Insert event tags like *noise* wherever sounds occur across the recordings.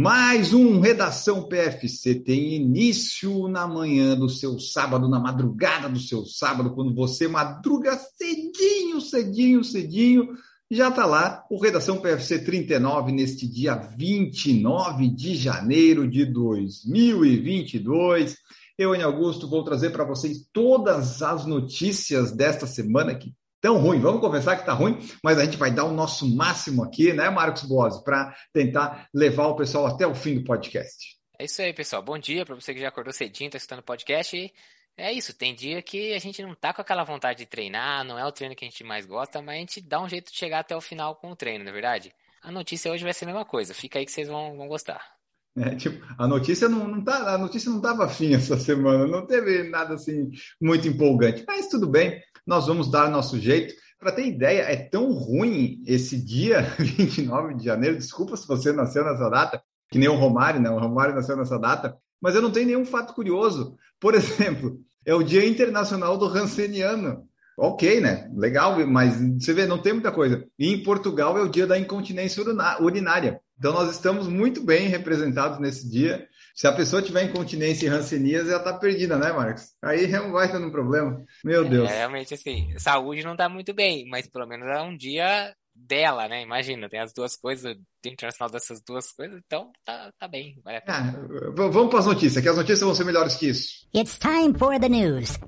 Mais um Redação PFC tem início na manhã do seu sábado, na madrugada do seu sábado, quando você madruga cedinho, cedinho, cedinho. Já está lá o Redação PFC 39 neste dia 29 de janeiro de 2022. Eu, em Augusto, vou trazer para vocês todas as notícias desta semana que tão ruim. Vamos conversar que está ruim, mas a gente vai dar o nosso máximo aqui, né, Marcos Boas, para tentar levar o pessoal até o fim do podcast. É isso aí, pessoal. Bom dia para você que já acordou cedinho, está escutando o podcast. É isso, tem dia que a gente não tá com aquela vontade de treinar, não é o treino que a gente mais gosta, mas a gente dá um jeito de chegar até o final com o treino, não é verdade? A notícia hoje vai ser a mesma coisa, fica aí que vocês vão, vão gostar. É, tipo, a notícia não, não tá, a notícia não estava fim essa semana, não teve nada assim muito empolgante, mas tudo bem, nós vamos dar nosso jeito. Para ter ideia, é tão ruim esse dia *laughs* 29 de janeiro, desculpa se você nasceu nessa data, que nem o Romário, né? O Romário nasceu nessa data, mas eu não tenho nenhum fato curioso. Por *laughs* exemplo, é o Dia Internacional do Ranceniano. Ok, né? Legal, mas você vê, não tem muita coisa. E em Portugal é o dia da incontinência urinária. Então nós estamos muito bem representados nesse dia. Se a pessoa tiver incontinência e rancenias, ela está perdida, né, Marcos? Aí vai ter um problema. Meu Deus. É, realmente, assim, saúde não está muito bem, mas pelo menos é um dia dela, né? Imagina, tem as duas coisas, tem internacional dessas duas coisas, então tá, tá bem. Ah, vamos para as notícias, que as notícias vão ser melhores que isso. It's time for the news.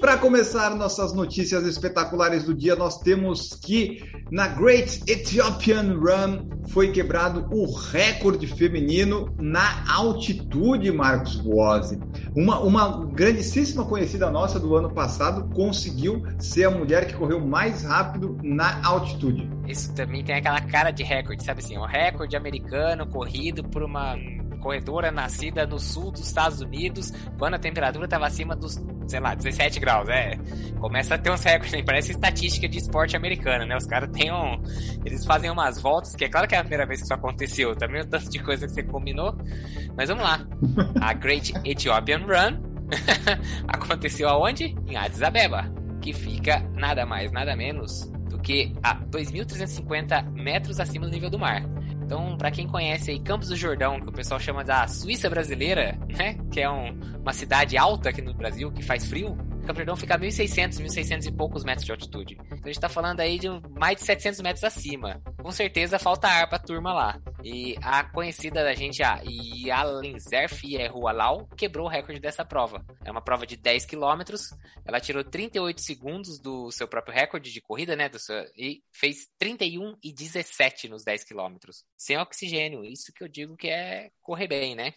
Para começar nossas notícias espetaculares do dia, nós temos que na Great Ethiopian Run foi quebrado o recorde feminino na altitude, Marcos Boazzi. Uma, uma grandíssima conhecida nossa do ano passado conseguiu ser a mulher que correu mais rápido na altitude. Isso também tem aquela cara de recorde, sabe assim? Um recorde americano corrido por uma corredora nascida no sul dos Estados Unidos, quando a temperatura estava acima dos, sei lá, 17 graus. É, começa a ter uns recordes, parece estatística de esporte americano, né? Os caras têm um. Eles fazem umas voltas, que é claro que é a primeira vez que isso aconteceu, também o tanto de coisa que você combinou. Mas vamos lá. A Great Ethiopian Run *laughs* aconteceu aonde? Em Addis Abeba, que fica nada mais, nada menos do que a 2.350 metros acima do nível do mar. Então, para quem conhece aí Campos do Jordão, que o pessoal chama da Suíça brasileira, né? Que é um, uma cidade alta aqui no Brasil, que faz frio. Campos do Jordão fica a 1.600, 1.600 e poucos metros de altitude. Então a gente tá falando aí de mais de 700 metros acima. Com certeza falta ar pra turma lá. E a conhecida da gente, a Yalinzerf Yehualau, quebrou o recorde dessa prova. É uma prova de 10 quilômetros. Ela tirou 38 segundos do seu próprio recorde de corrida, né? Seu, e fez 31 e 17 nos 10 quilômetros. Sem oxigênio. Isso que eu digo que é correr bem, né?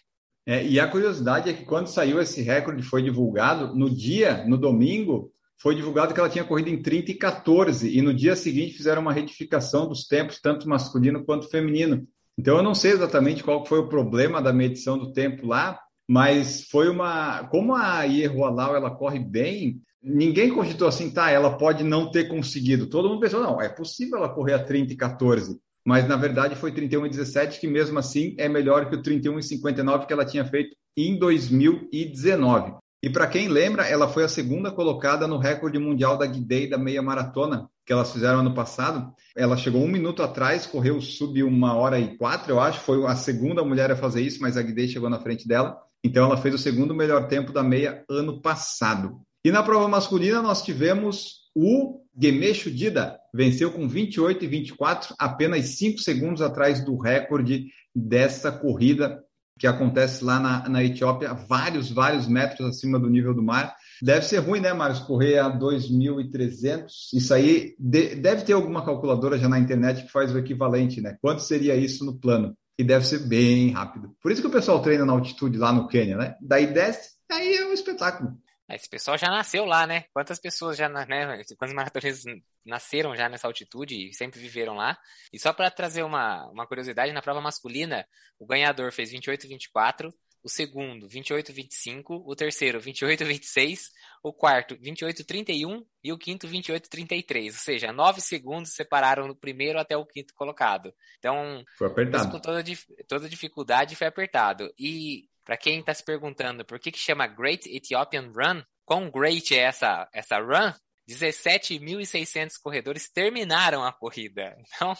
É, e a curiosidade é que quando saiu esse recorde foi divulgado, no dia, no domingo, foi divulgado que ela tinha corrido em 30 e 14, e no dia seguinte fizeram uma retificação dos tempos, tanto masculino quanto feminino. Então eu não sei exatamente qual foi o problema da medição do tempo lá, mas foi uma. Como a Ierroalau ela corre bem, ninguém cogitou assim, tá, ela pode não ter conseguido. Todo mundo pensou, não, é possível ela correr a 30 e 14 mas na verdade foi 31 e 17, que mesmo assim é melhor que o 31 e 59 que ela tinha feito em 2019. E para quem lembra, ela foi a segunda colocada no recorde mundial da Guidei da meia maratona, que elas fizeram ano passado. Ela chegou um minuto atrás, correu sub uma hora e quatro, eu acho. Foi a segunda mulher a fazer isso, mas a Guidei chegou na frente dela. Então ela fez o segundo melhor tempo da meia ano passado. E na prova masculina nós tivemos o Gemesho Dida, venceu com 28 e 24, apenas 5 segundos atrás do recorde dessa corrida que acontece lá na, na Etiópia, vários, vários metros acima do nível do mar. Deve ser ruim, né, Marcos, correr a 2.300. Isso aí de, deve ter alguma calculadora já na internet que faz o equivalente, né? Quanto seria isso no plano? E deve ser bem rápido. Por isso que o pessoal treina na altitude lá no Quênia, né? Daí desce, aí é um espetáculo. Esse pessoal já nasceu lá, né? Quantas pessoas já, né? Quantos maratonistas nasceram já nessa altitude e sempre viveram lá? E só para trazer uma, uma curiosidade, na prova masculina, o ganhador fez 28 e 24, o segundo 28,25, o terceiro 28,26, o quarto 28,31 e o quinto 28,33. Ou seja, nove segundos separaram do primeiro até o quinto colocado. Então, foi apertado. com toda, toda dificuldade foi apertado. E para quem está se perguntando por que, que chama Great Ethiopian Run, quão great é essa, essa run? 17.600 corredores terminaram a corrida. *laughs* Então,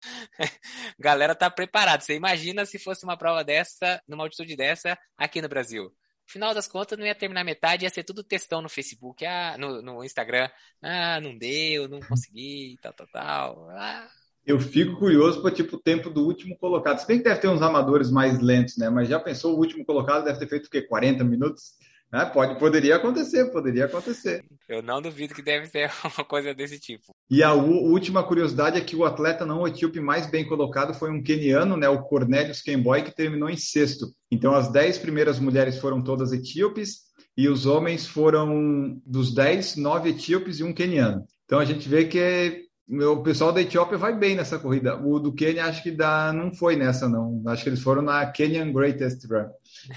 *laughs* galera tá preparada. Você imagina se fosse uma prova dessa, numa altitude dessa, aqui no Brasil. Final das contas, não ia terminar metade, ia ser tudo textão no Facebook, ah, no, no Instagram. Ah, não deu, não consegui, tal, tal, tal. Ah. Eu fico curioso para tipo o tempo do último colocado. Se bem que deve ter uns amadores mais lentos, né? Mas já pensou o último colocado deve ter feito o quê? 40 minutos? Ah, pode, poderia acontecer, poderia acontecer. Eu não duvido que deve ser *laughs* uma coisa desse tipo. E a última curiosidade é que o atleta não etíope mais bem colocado foi um queniano, né, o Cornelius Kemboy, que terminou em sexto. Então, as dez primeiras mulheres foram todas etíopes e os homens foram dos dez, nove etíopes e um queniano. Então, a gente vê que o pessoal da Etiópia vai bem nessa corrida. O do Quênia acho que dá, não foi nessa, não. Acho que eles foram na Kenyan Greatest Run.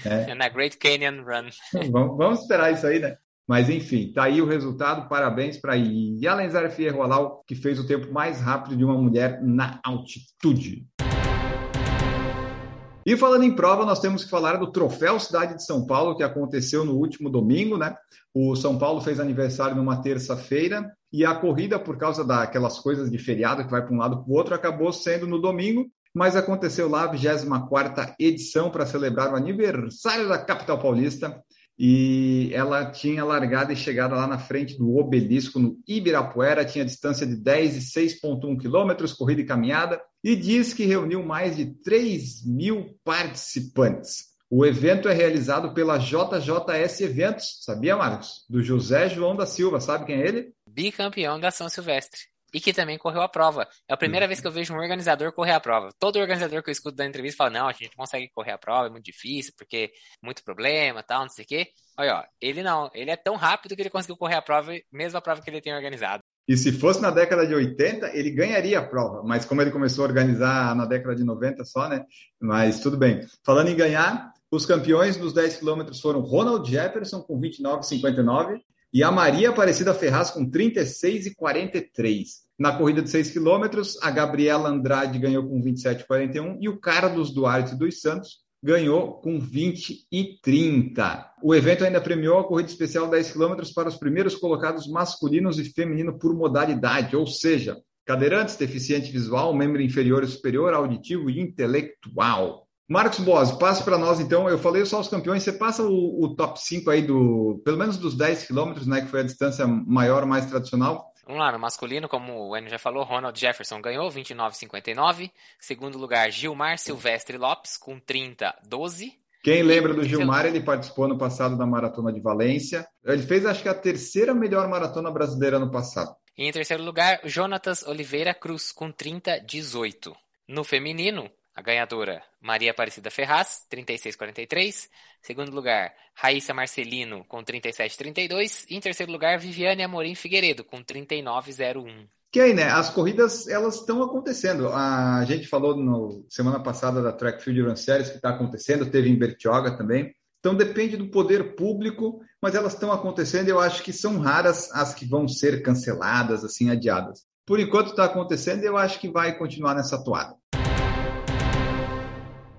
É. *laughs* na Great Canyon Run. vamos, vamos, esperar isso aí, né? Mas enfim, tá aí o resultado. Parabéns para Yalenzar Fierro Alau, que fez o tempo mais rápido de uma mulher na altitude. E falando em prova, nós temos que falar do Troféu Cidade de São Paulo, que aconteceu no último domingo, né? O São Paulo fez aniversário numa terça-feira e a corrida, por causa daquelas coisas de feriado que vai para um lado para o outro, acabou sendo no domingo mas aconteceu lá a 24 edição para celebrar o aniversário da capital paulista e ela tinha largada e chegada lá na frente do obelisco no Ibirapuera, tinha distância de 10 e 6,1 quilômetros, corrida e caminhada, e diz que reuniu mais de 3 mil participantes. O evento é realizado pela JJS Eventos, sabia, Marcos? Do José João da Silva, sabe quem é ele? Bicampeão da São Silvestre e que também correu a prova. É a primeira vez que eu vejo um organizador correr a prova. Todo organizador que eu escuto da entrevista fala: não, a gente não consegue correr a prova, é muito difícil, porque muito problema, tal, não sei o quê. Olha, ó, ele não, ele é tão rápido que ele conseguiu correr a prova, mesmo a prova que ele tem organizado. E se fosse na década de 80, ele ganharia a prova, mas como ele começou a organizar na década de 90 só, né? Mas tudo bem. Falando em ganhar, os campeões dos 10 quilômetros foram Ronald Jefferson com 29,59 e a Maria Aparecida Ferraz com 36 e 43. Na corrida de 6 quilômetros, a Gabriela Andrade ganhou com 27 e 41 e o Carlos Duarte dos Santos ganhou com 20 e 30. O evento ainda premiou a corrida especial 10 quilômetros para os primeiros colocados masculinos e feminino por modalidade, ou seja, cadeirantes, deficiente visual, membro inferior e superior, auditivo e intelectual. Marcos Boas, passe para nós então. Eu falei só os campeões, você passa o, o, top 5 aí do, pelo menos dos 10 quilômetros, né, que foi a distância maior, mais tradicional. Vamos lá, no masculino, como o Enio já falou, Ronald Jefferson ganhou 29,59. Segundo lugar, Gilmar Silvestre Lopes com 30,12. Quem lembra do Gilmar, ele participou no passado da Maratona de Valência. Ele fez, acho que, a terceira melhor maratona brasileira no passado. E em terceiro lugar, Jonatas Oliveira Cruz com 30,18. No feminino, a ganhadora, Maria Aparecida Ferraz, 36,43. Segundo lugar, Raíssa Marcelino, com 37,32. E em terceiro lugar, Viviane Amorim Figueiredo, com 39,01. Que aí, né? As corridas, elas estão acontecendo. A gente falou no semana passada da Track Field Run Series que está acontecendo, teve em Bertioga também. Então depende do poder público, mas elas estão acontecendo eu acho que são raras as que vão ser canceladas, assim, adiadas. Por enquanto está acontecendo eu acho que vai continuar nessa toada.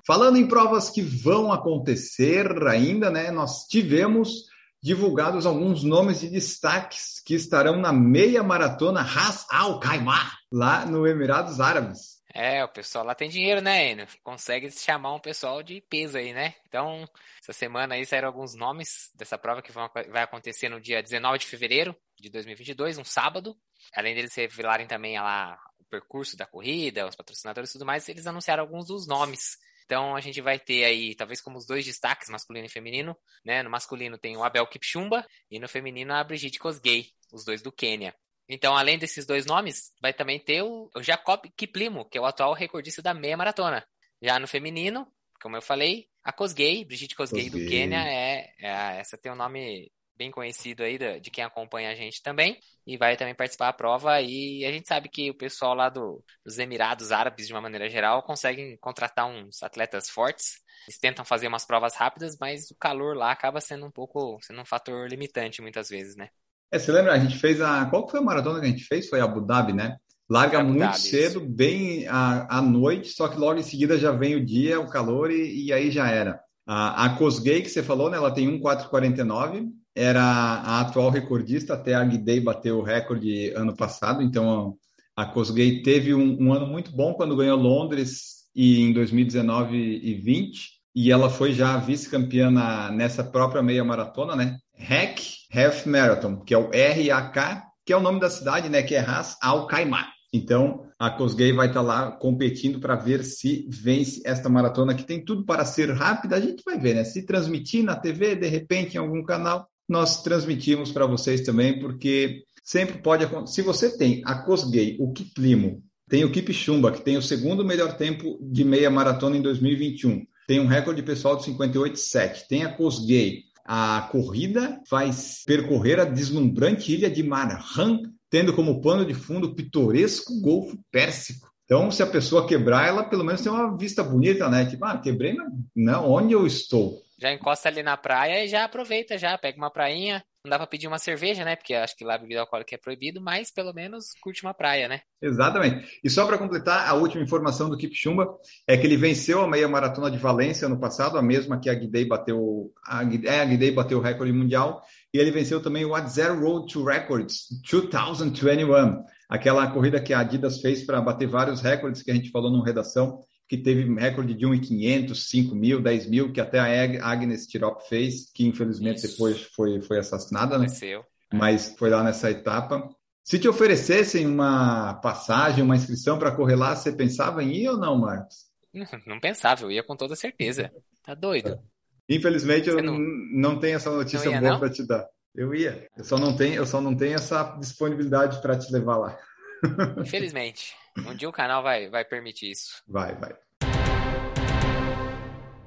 Falando em provas que vão acontecer ainda, né? Nós tivemos divulgados alguns nomes de destaques que estarão na meia maratona Ras Al Khaimah, lá no Emirados Árabes. É, o pessoal lá tem dinheiro, né, Enio? Consegue chamar um pessoal de peso aí, né? Então, essa semana aí saíram alguns nomes dessa prova que vão, vai acontecer no dia 19 de fevereiro de 2022, um sábado. Além deles revelarem também lá o percurso da corrida, os patrocinadores e tudo mais, eles anunciaram alguns dos nomes então a gente vai ter aí, talvez como os dois destaques, masculino e feminino, né? No masculino tem o Abel Kipchumba e no feminino a Brigitte Kosgei, os dois do Quênia. Então, além desses dois nomes, vai também ter o, o Jacob Kiplimo, que é o atual recordista da meia maratona. Já no feminino, como eu falei, a Kosgei, Brigitte Kosgei, Kosgei. do Quênia, é, é, essa tem o um nome bem conhecido aí de quem acompanha a gente também, e vai também participar da prova. E a gente sabe que o pessoal lá do, dos Emirados Árabes, de uma maneira geral, conseguem contratar uns atletas fortes. Eles tentam fazer umas provas rápidas, mas o calor lá acaba sendo um pouco, sendo um fator limitante muitas vezes, né? É, você lembra, a gente fez a. Qual foi a maratona que a gente fez? Foi Abu Dhabi, né? Larga Abu muito Dhabi, cedo, isso. bem à, à noite, só que logo em seguida já vem o dia, o calor, e, e aí já era. A, a Cosgay, que você falou, né? Ela tem 1,449 era a atual recordista, até a Guidei bateu o recorde ano passado, então a Cosgay teve um, um, ano muito bom quando ganhou Londres e em 2019 e 20, e ela foi já vice-campeã nessa própria meia maratona, né? Hack Half Marathon, que é o RAK, que é o nome da cidade, né? Que é Ras Al Khaimah. Então, a Cosgay vai estar lá competindo para ver se vence esta maratona, que tem tudo para ser rápida. A gente vai ver, né? Se transmitir na TV, de repente, em algum canal, nós transmitimos para vocês também, porque sempre pode acontecer. Se você tem a Cosgay, o Kiplimo, tem o Kipchumba, que tem o segundo melhor tempo de meia maratona em 2021, tem um recorde pessoal de 58,7, tem a Cosgay, a corrida vai percorrer a deslumbrante ilha de Marhan, tendo como pano de fundo o pitoresco Golfo Pérsico. Então, se a pessoa quebrar, ela pelo menos tem uma vista bonita, né? Tipo, ah, quebrei, não, onde eu estou? Já encosta ali na praia e já aproveita, já pega uma prainha. Não dá para pedir uma cerveja, né? Porque acho que lá bebida alcoólica é proibido, mas pelo menos curte uma praia, né? Exatamente. E só para completar, a última informação do Kipchumba é que ele venceu a meia maratona de Valência ano passado, a mesma que a Guidei bateu, a, é, a Guidei bateu o recorde mundial, e ele venceu também o At Zero Road to Records 2021, aquela corrida que a Adidas fez para bater vários recordes que a gente falou no redação que teve recorde de 1.500, 5 mil, 10 mil, que até a Agnes Tirop fez, que infelizmente Isso. depois foi, foi assassinada, né? Aconteceu. Mas foi lá nessa etapa. Se te oferecessem uma passagem, uma inscrição para correr lá, você pensava em ir ou não, Marcos? *laughs* Não pensava, eu ia com toda certeza. Tá doido? Infelizmente eu não... não tenho essa notícia ia, boa para te dar. Eu ia. Eu só não tenho, eu só não tenho essa disponibilidade para te levar lá. *laughs* Infelizmente. Um dia o canal vai, vai permitir isso. Vai, vai.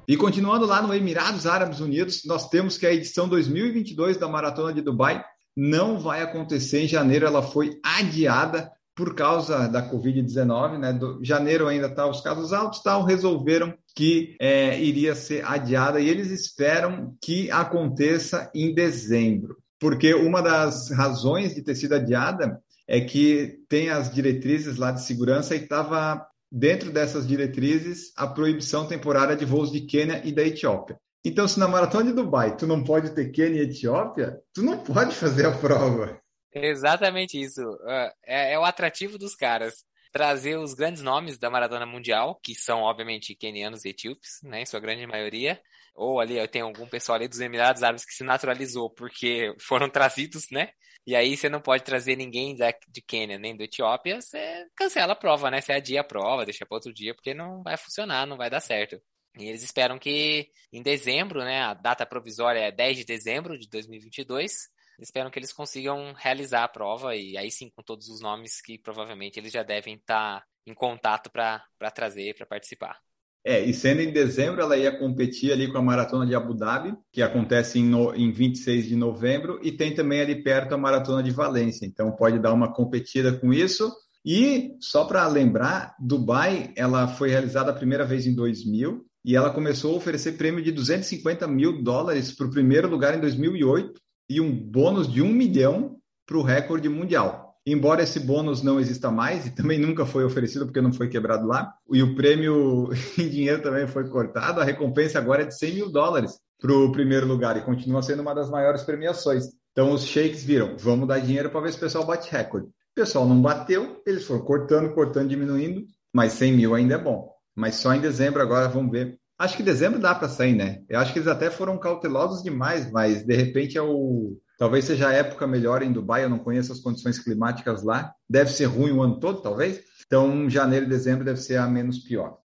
E continuando lá no Emirados Árabes Unidos, nós temos que a edição 2022 da Maratona de Dubai não vai acontecer em janeiro, ela foi adiada por causa da Covid-19, né? Do, janeiro ainda está os casos altos, tal, resolveram que é, iria ser adiada e eles esperam que aconteça em dezembro, porque uma das razões de ter sido adiada é que tem as diretrizes lá de segurança e estava dentro dessas diretrizes a proibição temporária de voos de Quênia e da Etiópia. Então, se na maratona de Dubai tu não pode ter Quênia e Etiópia, tu não pode fazer a prova. Exatamente isso. Ah, é, é o atrativo dos caras trazer os grandes nomes da maratona mundial, que são obviamente quenianos e etíopes, né, em sua grande maioria, ou ali tem algum pessoal ali dos Emirados Árabes que se naturalizou porque foram *laughs* trazidos, né? E aí você não pode trazer ninguém da, de Quênia nem do Etiópia, você cancela a prova, né? Você adia a prova, deixa para outro dia, porque não vai funcionar, não vai dar certo. E eles esperam que em dezembro, né? A data provisória é 10 de dezembro de 2022. Esperam que eles consigam realizar a prova e aí sim com todos os nomes que provavelmente eles já devem estar tá em contato para trazer, para participar. É, e sendo em dezembro, ela ia competir ali com a Maratona de Abu Dhabi, que acontece em, no, em 26 de novembro, e tem também ali perto a Maratona de Valência. Então pode dar uma competida com isso. E só para lembrar, Dubai, ela foi realizada a primeira vez em 2000 e ela começou a oferecer prêmio de 250 mil dólares para o primeiro lugar em 2008 e um bônus de um milhão para o recorde mundial. Embora esse bônus não exista mais e também nunca foi oferecido porque não foi quebrado lá, e o prêmio *laughs* em dinheiro também foi cortado, a recompensa agora é de 100 mil dólares para o primeiro lugar e continua sendo uma das maiores premiações. Então os sheiks viram, vamos dar dinheiro para ver se o pessoal bate recorde. O pessoal não bateu, eles foram cortando, cortando, diminuindo, mas 100 mil ainda é bom. Mas só em dezembro agora vamos ver. Acho que dezembro dá para sair, né? Eu acho que eles até foram cautelosos demais, mas de repente é o Talvez seja a época melhor em Dubai, eu não conheço as condições climáticas lá. Deve ser ruim o ano todo, talvez. Então, janeiro e dezembro deve ser a menos pior.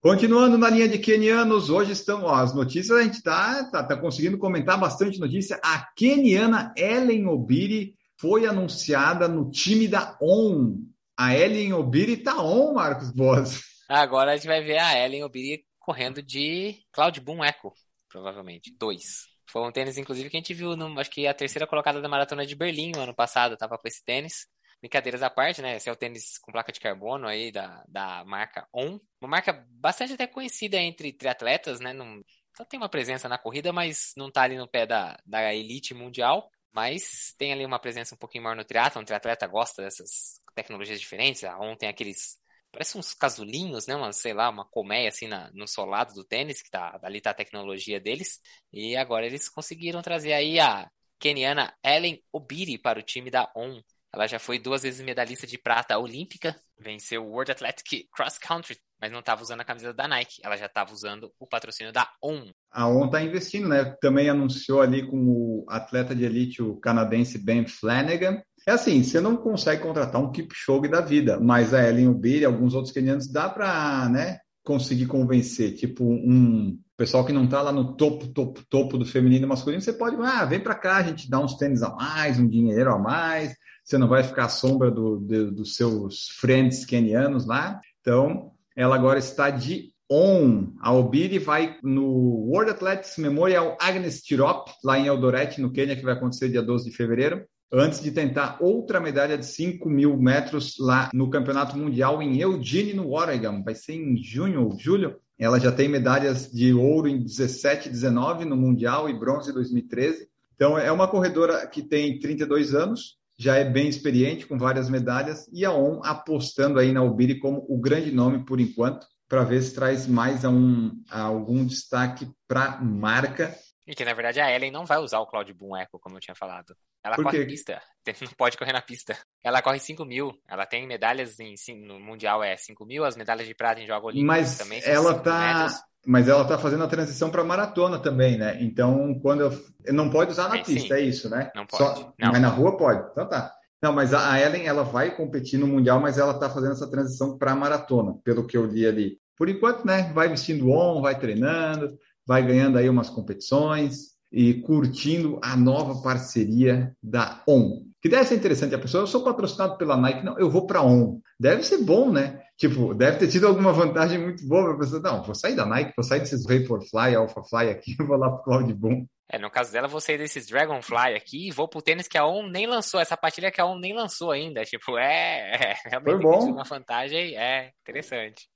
Continuando na linha de kenianos, hoje estão ó, as notícias, a gente está tá, tá conseguindo comentar bastante notícia. A keniana Ellen Obiri foi anunciada no time da ON. A Ellen Obiri está on, Marcos Boas. Agora a gente vai ver a Ellen Obiri correndo de Cloud Boom Echo, provavelmente. Dois. Foi um tênis, inclusive, que a gente viu, no, acho que a terceira colocada da maratona de Berlim no ano passado, tava com esse tênis. Brincadeiras à parte, né? Esse é o tênis com placa de carbono aí da, da marca On. Uma marca bastante até conhecida entre triatletas, né? Não, só tem uma presença na corrida, mas não tá ali no pé da, da elite mundial. Mas tem ali uma presença um pouquinho maior no triatlo. Um triatleta gosta dessas tecnologias diferentes. A On tem aqueles parece uns casulinhos, né? Uma, sei lá, uma colmeia assim na, no solado do tênis, que tá, ali tá a tecnologia deles. E agora eles conseguiram trazer aí a keniana Ellen Obiri para o time da ON. Ela já foi duas vezes medalhista de prata olímpica, venceu o World Athletic Cross Country, mas não estava usando a camisa da Nike, ela já estava usando o patrocínio da ON. A ON está investindo, né? Também anunciou ali com o atleta de elite, o canadense Ben Flanagan, é assim, você não consegue contratar um Kipchoge da vida, mas a Ellen Ubir e alguns outros kenianos dá para, né, conseguir convencer, tipo um pessoal que não está lá no topo, topo, topo do feminino e masculino, você pode, ah, vem para cá, a gente dá uns tênis a mais, um dinheiro a mais, você não vai ficar à sombra do, do, dos seus friends kenianos lá. Então, ela agora está de on. A Obiri vai no World Athletics Memorial Agnes Tirop, lá em Eldoret, no Quênia, que vai acontecer dia 12 de fevereiro antes de tentar outra medalha de 5 mil metros lá no Campeonato Mundial em Eugene, no Oregon. Vai ser em junho ou julho. Ela já tem medalhas de ouro em 17 e 19 no Mundial e bronze em 2013. Então, é uma corredora que tem 32 anos, já é bem experiente, com várias medalhas, e a ON apostando aí na Ubiri como o grande nome por enquanto, para ver se traz mais a um, a algum destaque para a marca. E que, na verdade, a Ellen não vai usar o Cloud Boom Echo, como eu tinha falado. Ela Por corre quê? pista. Não pode correr na pista. Ela corre 5 mil. Ela tem medalhas em, no Mundial é 5 mil, as medalhas de prata em jogo olímpico Mas também. Ela tá. Metros. Mas ela tá fazendo a transição para maratona também, né? Então, quando eu. Não pode usar na é, pista, sim. é isso, né? Não pode. Só... Não. Mas na rua pode. Então tá. Não, mas a Ellen ela vai competir no Mundial, mas ela tá fazendo essa transição para maratona, pelo que eu li ali. Por enquanto, né? Vai vestindo on, vai treinando, vai ganhando aí umas competições e curtindo a nova parceria da ON. Que deve ser interessante a pessoa, eu sou patrocinado pela Nike, não, eu vou para ON. Deve ser bom, né? Tipo, deve ter tido alguma vantagem muito boa para a pessoa. Não, vou sair da Nike, vou sair desses Vaporfly, Alphafly aqui, *laughs* vou lá pro Cloud Boom. É, no caso dela, vou sair desses Dragonfly aqui e vou pro tênis que a ON nem lançou, essa patilha que a ON nem lançou ainda. Tipo, é, *laughs* é realmente Foi bom. uma vantagem, é interessante.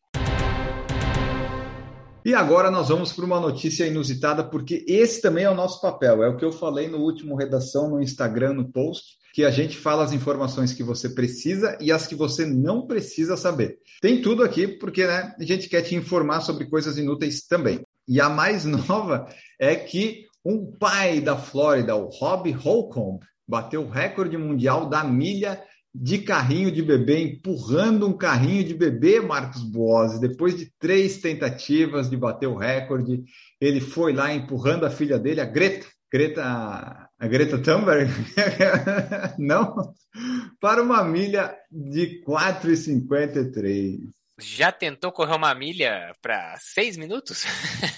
E agora nós vamos para uma notícia inusitada, porque esse também é o nosso papel. É o que eu falei no último redação no Instagram, no post, que a gente fala as informações que você precisa e as que você não precisa saber. Tem tudo aqui, porque né, a gente quer te informar sobre coisas inúteis também. E a mais *laughs* nova é que um pai da Flórida, o Rob Holcomb, bateu o recorde mundial da milha de carrinho de bebê, empurrando um carrinho de bebê, Marcos Boas. Depois de três tentativas de bater o recorde, ele foi lá empurrando a filha dele, a Greta, Greta, a Greta Thunberg, *laughs* não, para uma milha de 4,53. Já tentou correr uma milha para seis minutos?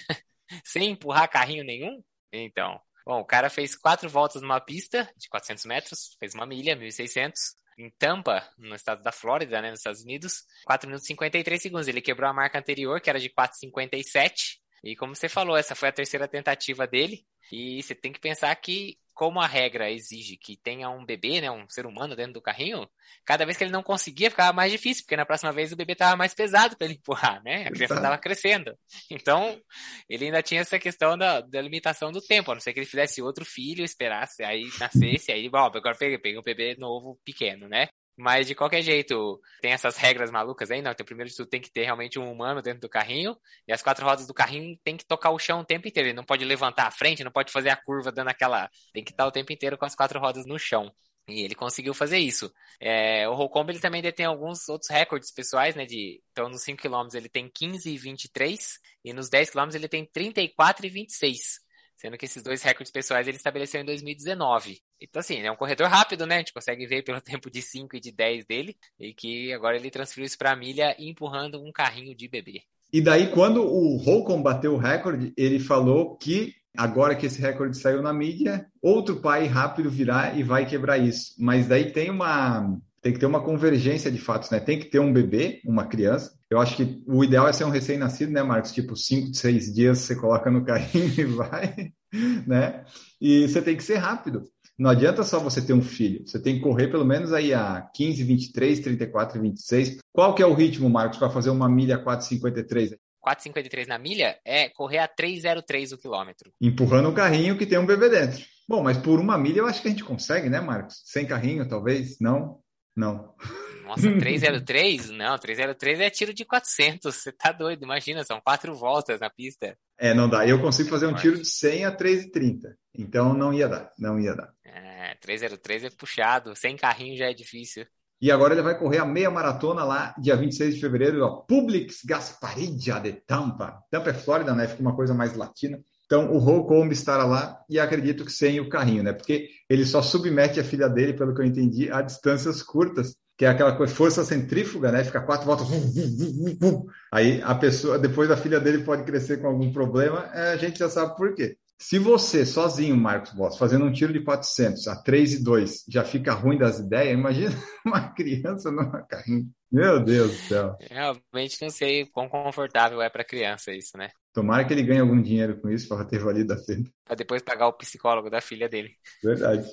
*laughs* Sem empurrar carrinho nenhum? Então, bom, o cara fez quatro voltas numa pista de 400 metros, fez uma milha, 1.600, em Tampa, no estado da Flórida, né, nos Estados Unidos, 4 minutos e 53 segundos. Ele quebrou a marca anterior, que era de 4,57. E como você falou, essa foi a terceira tentativa dele. E você tem que pensar que como a regra exige que tenha um bebê, né, um ser humano dentro do carrinho, cada vez que ele não conseguia ficava mais difícil, porque na próxima vez o bebê estava mais pesado para ele *laughs* empurrar, né? A criança estava crescendo. Então, ele ainda tinha essa questão da, da, limitação do tempo, a não ser que ele fizesse outro filho, esperasse, aí nascesse, aí, bom, agora peguei, peguei um bebê novo, pequeno, né? Mas de qualquer jeito, tem essas regras malucas aí, não. Então, primeiro de tudo, tem que ter realmente um humano dentro do carrinho. E as quatro rodas do carrinho tem que tocar o chão o tempo inteiro. Ele não pode levantar a frente, não pode fazer a curva dando aquela. Tem que estar o tempo inteiro com as quatro rodas no chão. E ele conseguiu fazer isso. É, o Holcomb ele também detém alguns outros recordes pessoais, né? De, então, nos 5 km ele tem 15 e 23, e nos 10 km ele tem 34 e 26. Sendo que esses dois recordes pessoais ele estabeleceu em 2019. Então, assim, é um corredor rápido, né? A gente consegue ver pelo *laughs* tempo de 5 e de 10 dele. E que agora ele transferiu isso para a milha empurrando um carrinho de bebê. E daí, quando o Holcomb bateu o recorde, ele falou que agora que esse recorde saiu na mídia, outro pai rápido virá e vai quebrar isso. Mas daí tem uma tem que ter uma convergência de fatos, né? Tem que ter um bebê, uma criança. Eu acho que o ideal é ser um recém-nascido, né, Marcos? Tipo, cinco, seis dias você coloca no *laughs* carrinho e vai. né? E você tem que ser rápido. Não adianta só você ter um filho. Você tem que correr pelo menos aí a 15, 23, 34 e 26. Qual que é o ritmo, Marcos, para fazer uma milha 4,53? 4,53 na milha é correr a 3,03 o quilômetro. Empurrando um carrinho que tem um bebê dentro. Bom, mas por uma milha eu acho que a gente consegue, né, Marcos? Sem carrinho, talvez? Não? Não. *laughs* Nossa, 303? Não, 303 é tiro de 400. Você tá doido, imagina, são quatro voltas na pista. É, não dá. Eu consigo fazer um tiro de 100 a 3,30. Então não ia dar, não ia dar. É, 303 é puxado, sem carrinho já é difícil. E agora ele vai correr a meia maratona lá, dia 26 de fevereiro, ó, Publix Gasparidia de Tampa. Tampa é Flórida, né? Fica uma coisa mais latina. Então, o Holcomb estará lá e acredito que sem o carrinho, né? Porque ele só submete a filha dele, pelo que eu entendi, a distâncias curtas, que é aquela coisa, força centrífuga, né? Fica quatro voltas. Aí a pessoa, depois a filha dele pode crescer com algum problema, é, a gente já sabe por quê. Se você, sozinho, Marcos Boss, fazendo um tiro de 400 a 3 e 2, já fica ruim das ideias, imagina *laughs* uma criança numa carrinho. Meu Deus do céu. Realmente não sei quão confortável é para criança isso, né? Tomara que ele ganhe algum dinheiro com isso para ter valido a pena. Para depois pagar o psicólogo da filha dele. Verdade.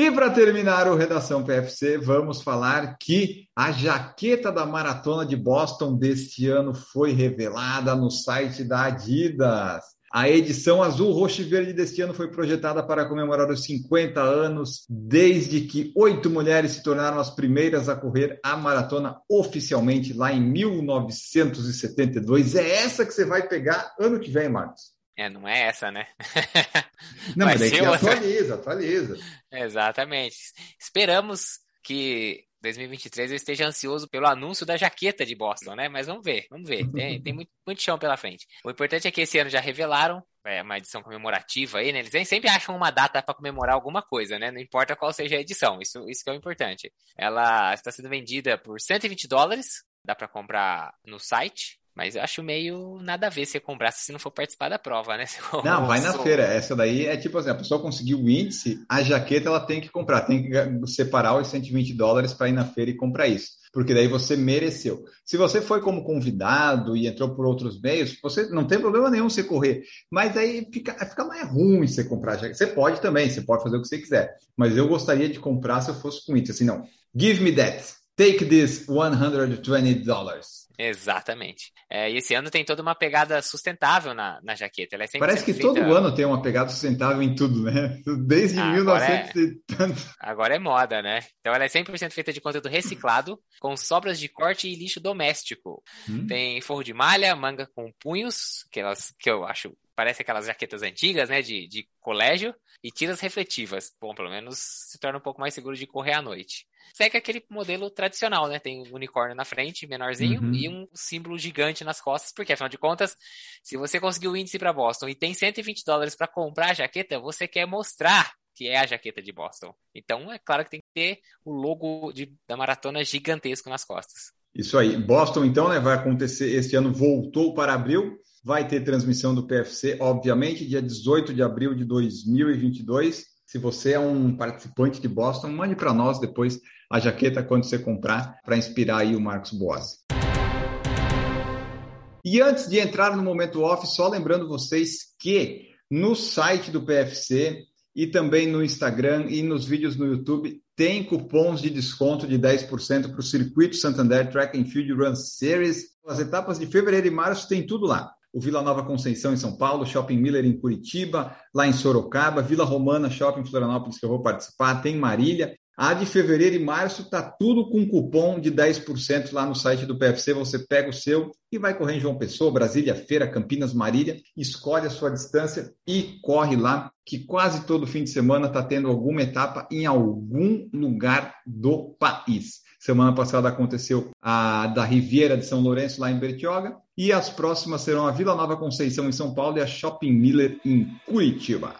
E para terminar o Redação PFC, vamos falar que a jaqueta da maratona de Boston deste ano foi revelada no site da Adidas. A edição azul, roxo e verde deste ano foi projetada para comemorar os 50 anos, desde que oito mulheres se tornaram as primeiras a correr a maratona oficialmente lá em 1972. É essa que você vai pegar ano que vem, Marcos. É, não é essa, né? *laughs* Não, mas daí que atualiza, atualiza. Exatamente. Esperamos que 2023 eu esteja ansioso pelo anúncio da jaqueta de Boston, né? Mas vamos ver, vamos ver. Tem, tem muito, muito, chão pela frente. O importante é que esse ano já revelaram é, uma edição comemorativa aí, né? Eles sempre acham uma data para comemorar alguma coisa, né? Não importa qual seja a edição, isso, isso que é o importante. Ela está sendo vendida por 120 dólares, dá para comprar no site. Mas eu acho meio nada a ver você comprar se não for participar da prova, né? *laughs* Não, vai na feira. Essa daí é tipo assim, a pessoa conseguiu o índice, a jaqueta ela tem que comprar, tem que separar os 120 dólares para ir na feira e comprar isso. Porque daí você mereceu. Se você foi como convidado e entrou por outros meios, você não tem problema nenhum você correr. Mas aí fica, fica mais ruim você comprar jaqueta. Você pode também, você pode fazer o que você quiser. Mas eu gostaria de comprar se eu fosse com índice. Assim, não. Give me that. Take this 120 dollars. Exatamente. É, e esse ano tem toda uma pegada sustentável na, na jaqueta. É Parece que feita... todo ano tem uma pegada sustentável em tudo, né? *laughs* Desde ah, 1900 agora é... tanto. Agora é moda, né? Então ela é 100% feita de conteúdo reciclado, com sobras de corte e lixo doméstico. Hum. Tem forro de malha, manga com punhos, que, elas, que eu acho parece aquelas jaquetas antigas, né, de, de colégio, e tiras refletivas. Bom, pelo menos se torna um pouco mais seguro de correr à noite segue aquele modelo tradicional, né? Tem um unicórnio na frente, menorzinho, uhum. e um símbolo gigante nas costas, porque afinal de contas, se você conseguiu o índice para Boston e tem 120 dólares para comprar a jaqueta, você quer mostrar que é a jaqueta de Boston. Então, é claro que tem que ter o logo de, da maratona gigantesco nas costas. Isso aí. Boston, então, né, vai acontecer este ano, voltou para abril. Vai ter transmissão do PFC, obviamente, dia 18 de abril de 2022. Se você é um participante de Boston, mande para nós depois a jaqueta quando você comprar para inspirar aí o Marcos Boas. E antes de entrar no momento off, só lembrando vocês que no site do PFC e também no Instagram e nos vídeos no YouTube tem cupons de desconto de 10% para o Circuito Santander Track and Field Run Series. As etapas de fevereiro e março tem tudo lá o Vila Nova Conceição em São Paulo, Shopping Miller em Curitiba, lá em Sorocaba, Vila Romana Shopping Florianópolis que eu vou participar, tem Marília. A de fevereiro e março tá tudo com cupom de 10% lá no site do PFC. Você pega o seu e vai correr em João Pessoa, Brasília, Feira, Campinas, Marília, escolhe a sua distância e corre lá, que quase todo fim de semana está tendo alguma etapa em algum lugar do país. Semana passada aconteceu a da Riviera de São Lourenço, lá em Bertioga. E as próximas serão a Vila Nova Conceição, em São Paulo, e a Shopping Miller, em Curitiba.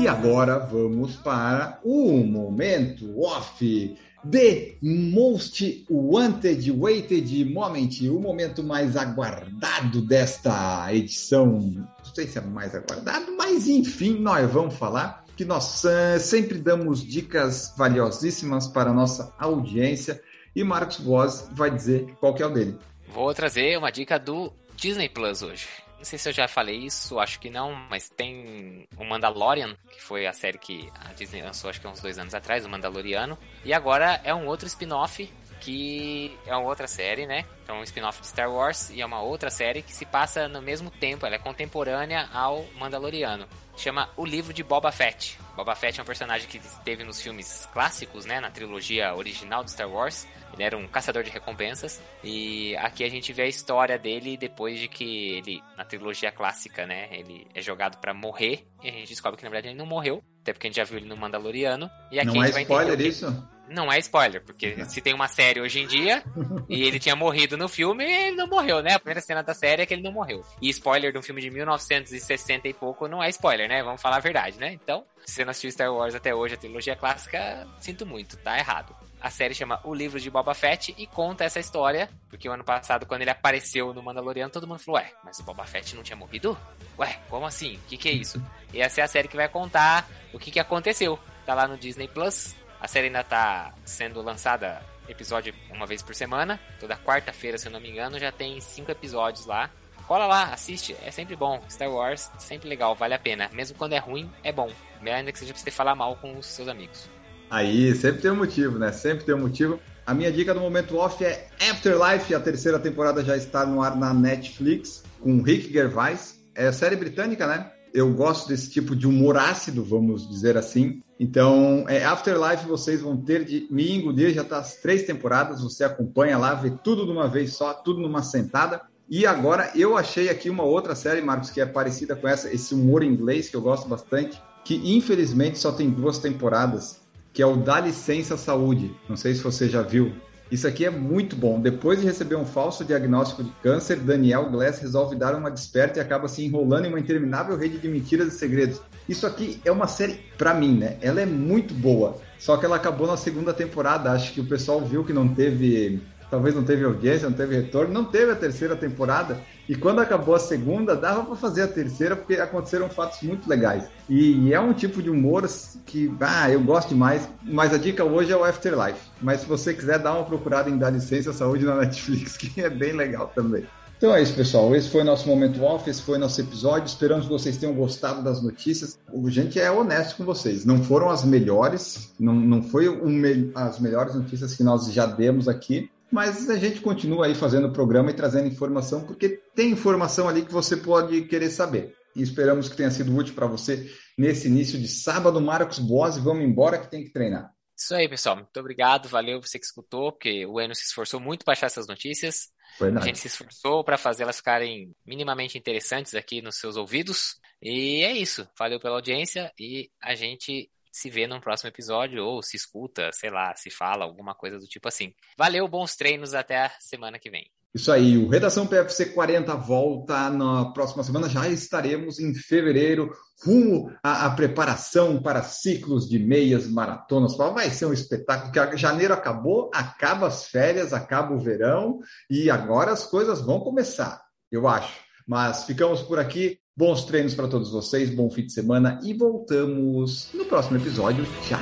E agora vamos para o momento off. The Most Wanted Waited Moment, o momento mais aguardado desta edição. Não sei se é mais aguardado, mas enfim, nós vamos falar que nós uh, sempre damos dicas valiosíssimas para a nossa audiência e Marcos Voz vai dizer qual que é o dele. Vou trazer uma dica do Disney Plus hoje. Não sei se eu já falei isso, acho que não, mas tem o Mandalorian, que foi a série que a Disney lançou acho que há uns dois anos atrás, o Mandaloriano. E agora é um outro spin-off que é uma outra série, né? Então, um spin-off de Star Wars e é uma outra série que se passa no mesmo tempo, ela é contemporânea ao Mandaloriano. Chama O Livro de Boba Fett. Boba Fett é um personagem que esteve nos filmes clássicos, né? Na trilogia original de Star Wars. Ele era um caçador de recompensas. E aqui a gente vê a história dele depois de que ele, na trilogia clássica, né? Ele é jogado para morrer. E a gente descobre que na verdade ele não morreu. Até porque a gente já viu ele no Mandaloriano. E aqui não a é gente vai spoiler entender. isso? Não é spoiler, porque se tem uma série hoje em dia e ele tinha morrido no filme, ele não morreu, né? A primeira cena da série é que ele não morreu. E spoiler de um filme de 1960 e pouco não é spoiler, né? Vamos falar a verdade, né? Então, se você não assistiu Star Wars até hoje, a trilogia clássica, sinto muito, tá errado. A série chama O Livro de Boba Fett e conta essa história, porque o ano passado, quando ele apareceu no Mandaloriano, todo mundo falou: Ué, mas o Boba Fett não tinha morrido? Ué, como assim? O que, que é isso? E essa é a série que vai contar o que, que aconteceu. Tá lá no Disney Plus. A série ainda tá sendo lançada episódio uma vez por semana. Toda quarta-feira, se eu não me engano, já tem cinco episódios lá. Cola lá, assiste, é sempre bom. Star Wars, sempre legal, vale a pena. Mesmo quando é ruim, é bom. Ainda que seja pra você falar mal com os seus amigos. Aí, sempre tem um motivo, né? Sempre tem um motivo. A minha dica do momento off é Afterlife. A terceira temporada já está no ar na Netflix, com Rick Gervais. É série britânica, né? Eu gosto desse tipo de humor ácido, vamos dizer assim. Então, é, Afterlife vocês vão ter de me engolir, já tá as três temporadas, você acompanha lá, vê tudo de uma vez só, tudo numa sentada. E agora eu achei aqui uma outra série, Marcos, que é parecida com essa, esse humor inglês que eu gosto bastante, que infelizmente só tem duas temporadas, que é o Dá Licença Saúde. Não sei se você já viu. Isso aqui é muito bom. Depois de receber um falso diagnóstico de câncer, Daniel Glass resolve dar uma desperta e acaba se enrolando em uma interminável rede de mentiras e segredos. Isso aqui é uma série, para mim, né? Ela é muito boa. Só que ela acabou na segunda temporada. Acho que o pessoal viu que não teve. Talvez não teve audiência, não teve retorno, não teve a terceira temporada. E quando acabou a segunda, dava para fazer a terceira, porque aconteceram fatos muito legais. E é um tipo de humor que, ah, eu gosto demais. Mas a dica hoje é o Afterlife. Mas se você quiser, dá uma procurada em Dar Licença Saúde na Netflix, *laughs* que é bem legal também. Então é isso, pessoal. Esse foi nosso momento off, esse foi nosso episódio. Esperamos que vocês tenham gostado das notícias. A gente é honesto com vocês. Não foram as melhores, não, não foi um, as melhores notícias que nós já demos aqui, mas a gente continua aí fazendo o programa e trazendo informação, porque tem informação ali que você pode querer saber. E esperamos que tenha sido útil para você nesse início de sábado. Marcos Boas, vamos embora que tem que treinar. Isso aí, pessoal. Muito obrigado. Valeu você que escutou, porque o Eno se esforçou muito para achar essas notícias. Verdade. A gente se esforçou para fazer elas ficarem minimamente interessantes aqui nos seus ouvidos. E é isso. Valeu pela audiência e a gente se vê num próximo episódio ou se escuta, sei lá, se fala, alguma coisa do tipo assim. Valeu, bons treinos, até a semana que vem. Isso aí, o Redação PFC 40 volta na próxima semana. Já estaremos em fevereiro, rumo à, à preparação para ciclos de meias maratonas. Vai ser um espetáculo, porque janeiro acabou, acaba as férias, acaba o verão e agora as coisas vão começar, eu acho. Mas ficamos por aqui. Bons treinos para todos vocês, bom fim de semana e voltamos no próximo episódio. Tchau!